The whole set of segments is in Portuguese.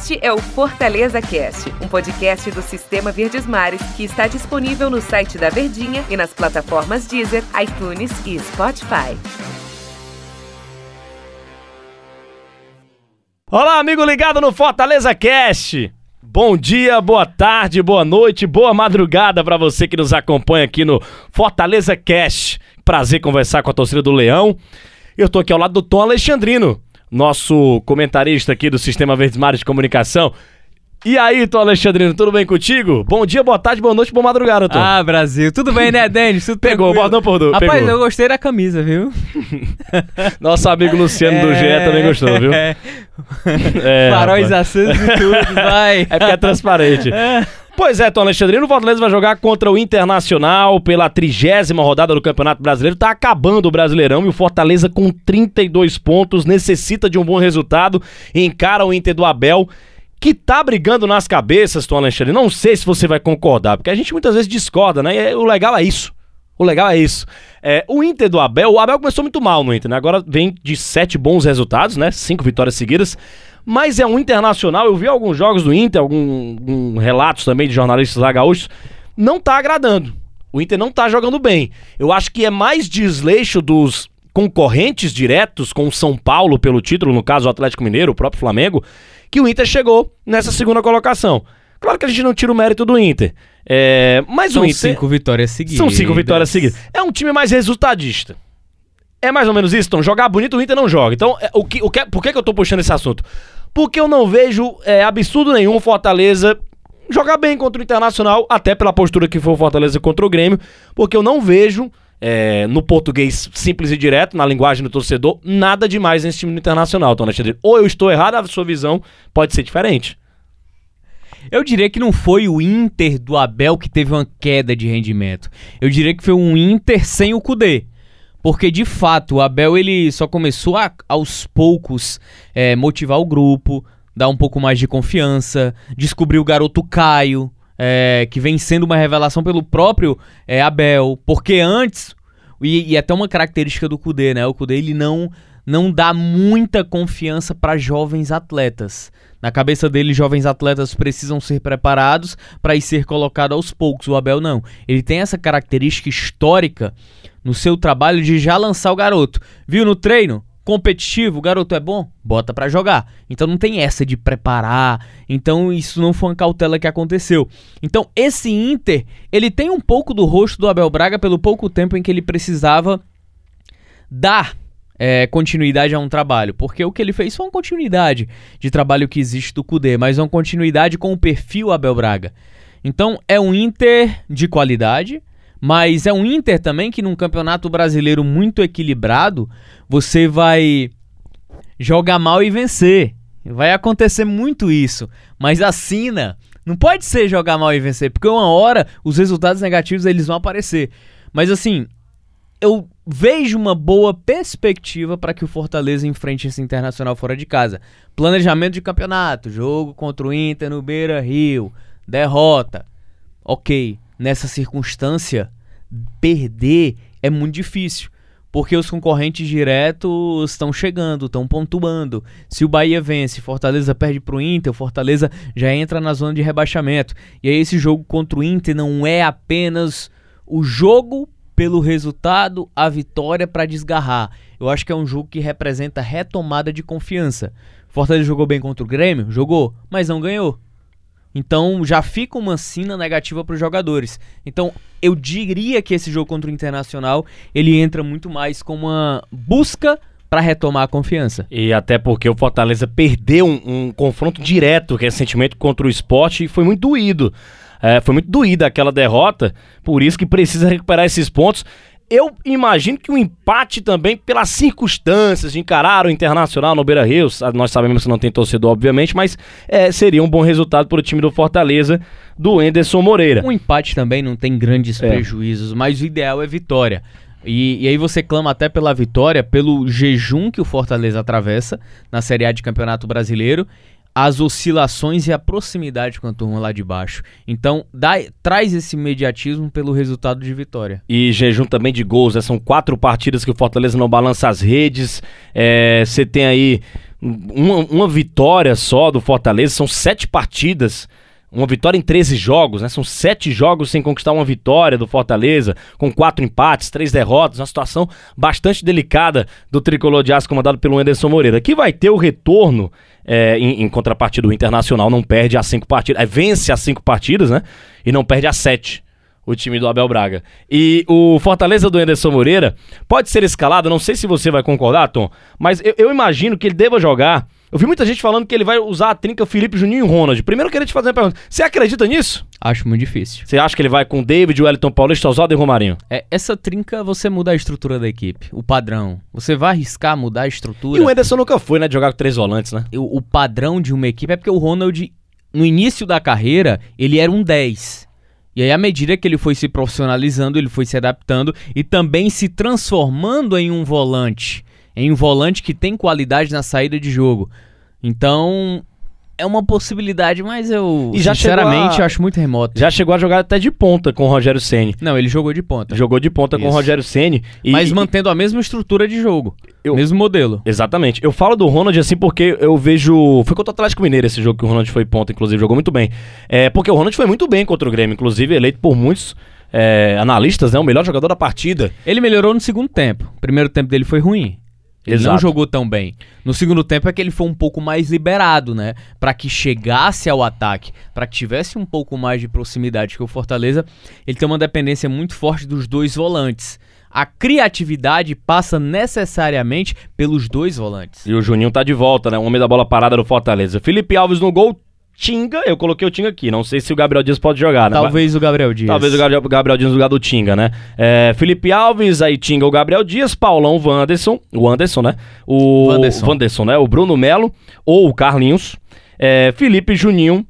Este é o Fortaleza Cast, um podcast do Sistema Verdes Mares que está disponível no site da Verdinha e nas plataformas Deezer, iTunes e Spotify. Olá, amigo ligado no Fortaleza Cast. Bom dia, boa tarde, boa noite, boa madrugada para você que nos acompanha aqui no Fortaleza Cast. Prazer conversar com a torcida do Leão. Eu tô aqui ao lado do Tom Alexandrino, nosso comentarista aqui do Sistema Verdes Mares de Comunicação. E aí, Tom Alexandrino, tudo bem contigo? Bom dia, boa tarde, boa noite, boa madrugada, Tom. Ah, Brasil. Tudo bem, né, Denis? Tudo Pegou, bordão por du- Rapaz, pegou. eu gostei da camisa, viu? Nosso amigo Luciano do GE também gostou, viu? É, É, Faróis rapaz. acesos e tudo, vai. É porque é transparente. Pois é, Tom Alexandrino, o Fortaleza vai jogar contra o Internacional pela trigésima rodada do Campeonato Brasileiro. Tá acabando o Brasileirão e o Fortaleza com 32 pontos, necessita de um bom resultado, encara o Inter do Abel, que tá brigando nas cabeças, Tom Alexandre. Não sei se você vai concordar, porque a gente muitas vezes discorda, né? E é- o legal é isso. O legal é isso. É, o Inter do Abel, o Abel começou muito mal no Inter, né? Agora vem de sete bons resultados, né? Cinco vitórias seguidas. Mas é um internacional, eu vi alguns jogos do Inter, alguns relatos também de jornalistas lá gaúchos, não tá agradando. O Inter não tá jogando bem. Eu acho que é mais desleixo dos concorrentes diretos com o São Paulo pelo título, no caso o Atlético Mineiro, o próprio Flamengo, que o Inter chegou nessa segunda colocação. Claro que a gente não tira o mérito do Inter. É, mas São o Inter. cinco vitórias seguidas. São cinco vitórias seguidas. É um time mais resultadista. É mais ou menos isso, então. Jogar bonito o Inter não joga. Então, é, o que, o que, por que, que eu tô puxando esse assunto? Porque eu não vejo é, absurdo nenhum Fortaleza jogar bem contra o Internacional, até pela postura que foi o Fortaleza contra o Grêmio, porque eu não vejo, é, no português simples e direto, na linguagem do torcedor, nada demais nesse time do Internacional, Tom Alexandre. Ou eu estou errado, a sua visão pode ser diferente. Eu diria que não foi o Inter do Abel que teve uma queda de rendimento. Eu diria que foi um Inter sem o Kudê. Porque, de fato, o Abel ele só começou a, aos poucos é, motivar o grupo, dar um pouco mais de confiança, descobrir o garoto Caio, é, que vem sendo uma revelação pelo próprio é, Abel. Porque antes, e, e até uma característica do Kudê, né? O Kudê ele não, não dá muita confiança para jovens atletas. Na cabeça dele, jovens atletas precisam ser preparados para ir ser colocado aos poucos. O Abel não. Ele tem essa característica histórica no seu trabalho de já lançar o garoto. Viu no treino? Competitivo, o garoto é bom? Bota pra jogar. Então não tem essa de preparar. Então isso não foi uma cautela que aconteceu. Então esse Inter, ele tem um pouco do rosto do Abel Braga pelo pouco tempo em que ele precisava dar é, continuidade a um trabalho, porque o que ele fez foi uma continuidade de trabalho que existe do Cudê, mas uma continuidade com o perfil Abel Braga. Então é um Inter de qualidade, mas é um Inter também que num campeonato brasileiro muito equilibrado, você vai jogar mal e vencer. Vai acontecer muito isso, mas assina. Não pode ser jogar mal e vencer, porque uma hora os resultados negativos eles vão aparecer. Mas assim, eu vejo uma boa perspectiva para que o Fortaleza enfrente esse internacional fora de casa. Planejamento de campeonato, jogo contra o Inter no Beira Rio, derrota. Ok, nessa circunstância, perder é muito difícil. Porque os concorrentes diretos estão chegando, estão pontuando. Se o Bahia vence, Fortaleza perde Inter, o Fortaleza já entra na zona de rebaixamento. E aí esse jogo contra o Inter não é apenas o jogo pelo resultado, a vitória para desgarrar. Eu acho que é um jogo que representa retomada de confiança. Fortaleza jogou bem contra o Grêmio? Jogou, mas não ganhou. Então já fica uma sina negativa para os jogadores. Então eu diria que esse jogo contra o Internacional ele entra muito mais com uma busca para retomar a confiança. E até porque o Fortaleza perdeu um, um confronto direto recentemente contra o esporte e foi muito doído. É, foi muito doída aquela derrota, por isso que precisa recuperar esses pontos. Eu imagino que o empate também, pelas circunstâncias de encarar o Internacional no Beira Rio, nós sabemos que não tem torcedor, obviamente, mas é, seria um bom resultado para o time do Fortaleza, do Enderson Moreira. Um empate também não tem grandes É. prejuízos, mas o ideal é vitória. E, e aí você clama até pela vitória, pelo jejum que o Fortaleza atravessa na Série A de Campeonato Brasileiro, as oscilações e a proximidade com a turma lá de baixo. Então, dá, traz esse imediatismo pelo resultado de vitória. E jejum também de gols, né? São quatro partidas que o Fortaleza não balança as redes. É, Você tem aí uma, uma vitória só do Fortaleza, são sete partidas uma vitória em 13 jogos, né? São sete jogos sem conquistar uma vitória do Fortaleza, com quatro empates, três derrotas, uma situação bastante delicada do tricolor de aço comandado pelo Anderson Moreira, que vai ter o retorno é, em, em, contrapartida do Internacional, não perde as cinco partidas, é, vence as cinco partidas, né? E não perde as sete. O time do Abel Braga. E o Fortaleza do Anderson Moreira pode ser escalado, não sei se você vai concordar, Tom, mas eu, eu imagino que ele deva jogar eu vi muita gente falando que ele vai usar a trinca Felipe Juninho e Ronald. Primeiro eu queria te fazer uma pergunta. Você acredita nisso? Acho muito difícil. Você acha que ele vai com David, Wellington Paulista, Oswaldo e Romarinho? É, essa trinca você muda a estrutura da equipe, o padrão. Você vai arriscar mudar a estrutura. E o Ederson nunca foi, né, de jogar com três volantes, né? O, o padrão de uma equipe é porque o Ronald, no início da carreira, ele era um 10. E aí, à medida que ele foi se profissionalizando, ele foi se adaptando e também se transformando em um volante em um volante que tem qualidade na saída de jogo. Então, é uma possibilidade, mas eu e já sinceramente a... acho muito remoto. Já chegou a jogar até de ponta com o Rogério Ceni. Não, ele jogou de ponta. Jogou de ponta Isso. com o Rogério Ceni, e... mas mantendo a mesma estrutura de jogo, eu... mesmo modelo. Exatamente. Eu falo do Ronald assim porque eu vejo, foi contra o Atlético Mineiro esse jogo que o Ronald foi ponta, inclusive jogou muito bem. É porque o Ronald foi muito bem contra o Grêmio, inclusive eleito por muitos é, analistas, né, o melhor jogador da partida. Ele melhorou no segundo tempo. O primeiro tempo dele foi ruim. Ele Exato. não jogou tão bem. No segundo tempo é que ele foi um pouco mais liberado, né? Para que chegasse ao ataque, para que tivesse um pouco mais de proximidade que o Fortaleza, ele tem uma dependência muito forte dos dois volantes. A criatividade passa necessariamente pelos dois volantes. E o Juninho tá de volta, né? O homem da bola parada do Fortaleza. Felipe Alves no gol, Tinga, eu coloquei o Tinga aqui. Não sei se o Gabriel Dias pode jogar, né? Talvez o Gabriel Dias. Talvez o Gabriel, Gabriel Dias no lugar do Tinga, né? É, Felipe Alves, aí Tinga, o Gabriel Dias, Paulão, Wanderson, o Anderson, né? O Wanderson, Wanderson né? O Bruno Melo ou o Carlinhos. É, Felipe Juninho,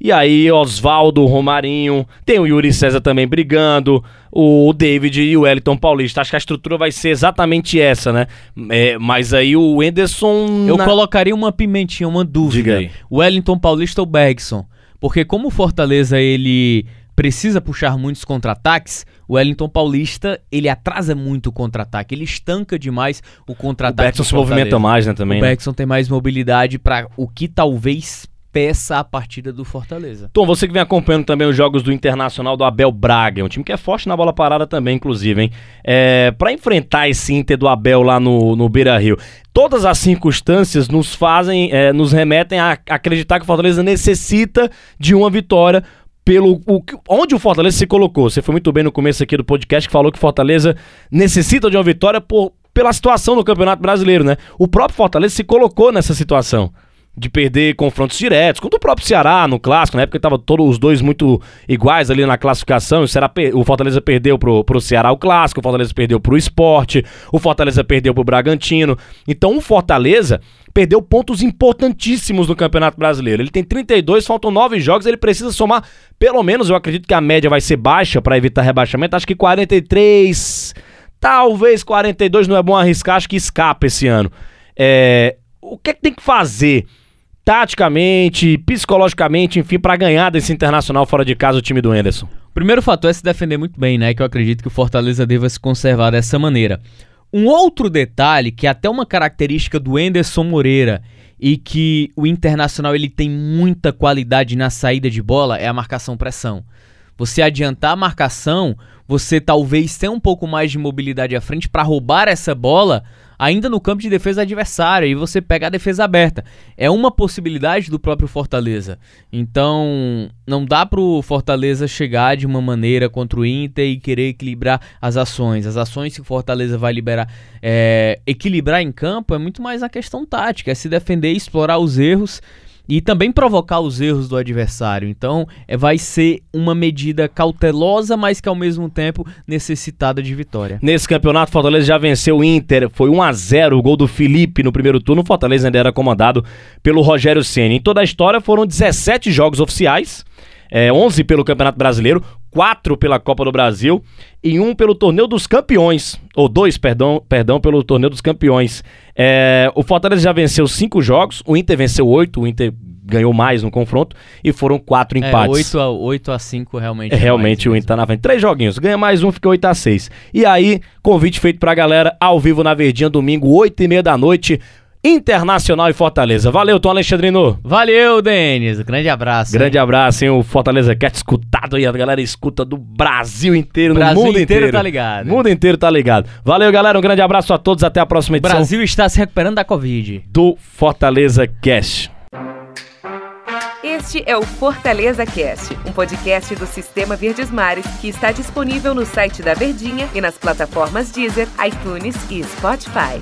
e aí, Oswaldo, Romarinho, tem o Yuri César também brigando, o David e o Wellington Paulista. Acho que a estrutura vai ser exatamente essa, né? É, mas aí o Enderson. Eu na... colocaria uma pimentinha, uma dúvida. O Wellington Paulista ou Bergson? Porque como o Fortaleza ele precisa puxar muitos contra-ataques, o Wellington Paulista, ele atrasa muito o contra-ataque, ele estanca demais o contra-ataque. O Bergson se movimenta mais, né, também. O né? Bergson tem mais mobilidade para o que talvez peça a partida do Fortaleza. Tom, você que vem acompanhando também os jogos do Internacional do Abel Braga, um time que é forte na bola parada também, inclusive, hein? É, para enfrentar esse Inter do Abel lá no, no Beira Rio, todas as circunstâncias nos fazem, é, nos remetem a acreditar que o Fortaleza necessita de uma vitória pelo o, onde o Fortaleza se colocou. Você foi muito bem no começo aqui do podcast que falou que o Fortaleza necessita de uma vitória por, pela situação no Campeonato Brasileiro, né? O próprio Fortaleza se colocou nessa situação de perder confrontos diretos, contra o próprio Ceará no clássico, na época estavam todos os dois muito iguais ali na classificação, o, Ceará, o Fortaleza perdeu pro, pro Ceará o clássico, o Fortaleza perdeu pro esporte, o Fortaleza perdeu pro Bragantino. Então o Fortaleza perdeu pontos importantíssimos no Campeonato Brasileiro. Ele tem 32, faltam 9 jogos, ele precisa somar, pelo menos eu acredito que a média vai ser baixa para evitar rebaixamento, acho que 43, talvez 42 não é bom arriscar, acho que escapa esse ano. É, o que, é que tem que fazer taticamente, psicologicamente, enfim, para ganhar desse internacional fora de casa o time do Anderson? O primeiro fator é se defender muito bem, né? Que eu acredito que o Fortaleza deva se conservar dessa maneira. Um outro detalhe, que é até uma característica do Anderson Moreira e que o Internacional ele tem muita qualidade na saída de bola, é a marcação-pressão. Você adiantar a marcação, você talvez tenha um pouco mais de mobilidade à frente para roubar essa bola ainda no campo de defesa adversária e você pega a defesa aberta. É uma possibilidade do próprio Fortaleza. Então, não dá pro Fortaleza chegar de uma maneira contra o Inter e querer equilibrar as ações. As ações que o Fortaleza vai liberar, é, equilibrar em campo é muito mais a questão tática, é se defender e explorar os erros e também provocar os erros do adversário. Então, é, vai ser uma medida cautelosa, mas que ao mesmo tempo necessitada de vitória. Nesse campeonato, Fortaleza já venceu o Inter, foi 1 a 0 o gol do Felipe no primeiro turno. Fortaleza ainda era comandado pelo Rogério Ceni. Em toda a história foram 17 jogos oficiais. É, 11 pelo Campeonato Brasileiro, 4 pela Copa do Brasil e um pelo Torneio dos Campeões, ou dois, perdão, perdão pelo Torneio dos Campeões. É, o Fortaleza já venceu cinco jogos, o Inter venceu oito, o Inter ganhou mais no confronto e foram quatro é, empates. É, 8 a, 8 a 5 realmente. É, realmente o Inter tá na frente. Três joguinhos, ganha mais um, fica 8 a 6. E aí, convite feito pra galera ao vivo na Verdinha, domingo, 8 e meia da noite. Internacional e Fortaleza. Valeu, Tom Alexandrino. Valeu, Denis. Grande abraço. Grande hein? abraço, hein? O Fortaleza Cat escutado aí. A galera escuta do Brasil inteiro, no Brasil mundo inteiro. inteiro tá ligado. O mundo inteiro tá ligado. Valeu, galera. Um grande abraço a todos. Até a próxima edição. O Brasil está se recuperando da Covid. Do Fortaleza Cast. Este é o Fortaleza Cast, um podcast do Sistema Verdes Mares que está disponível no site da Verdinha e nas plataformas Deezer, iTunes e Spotify.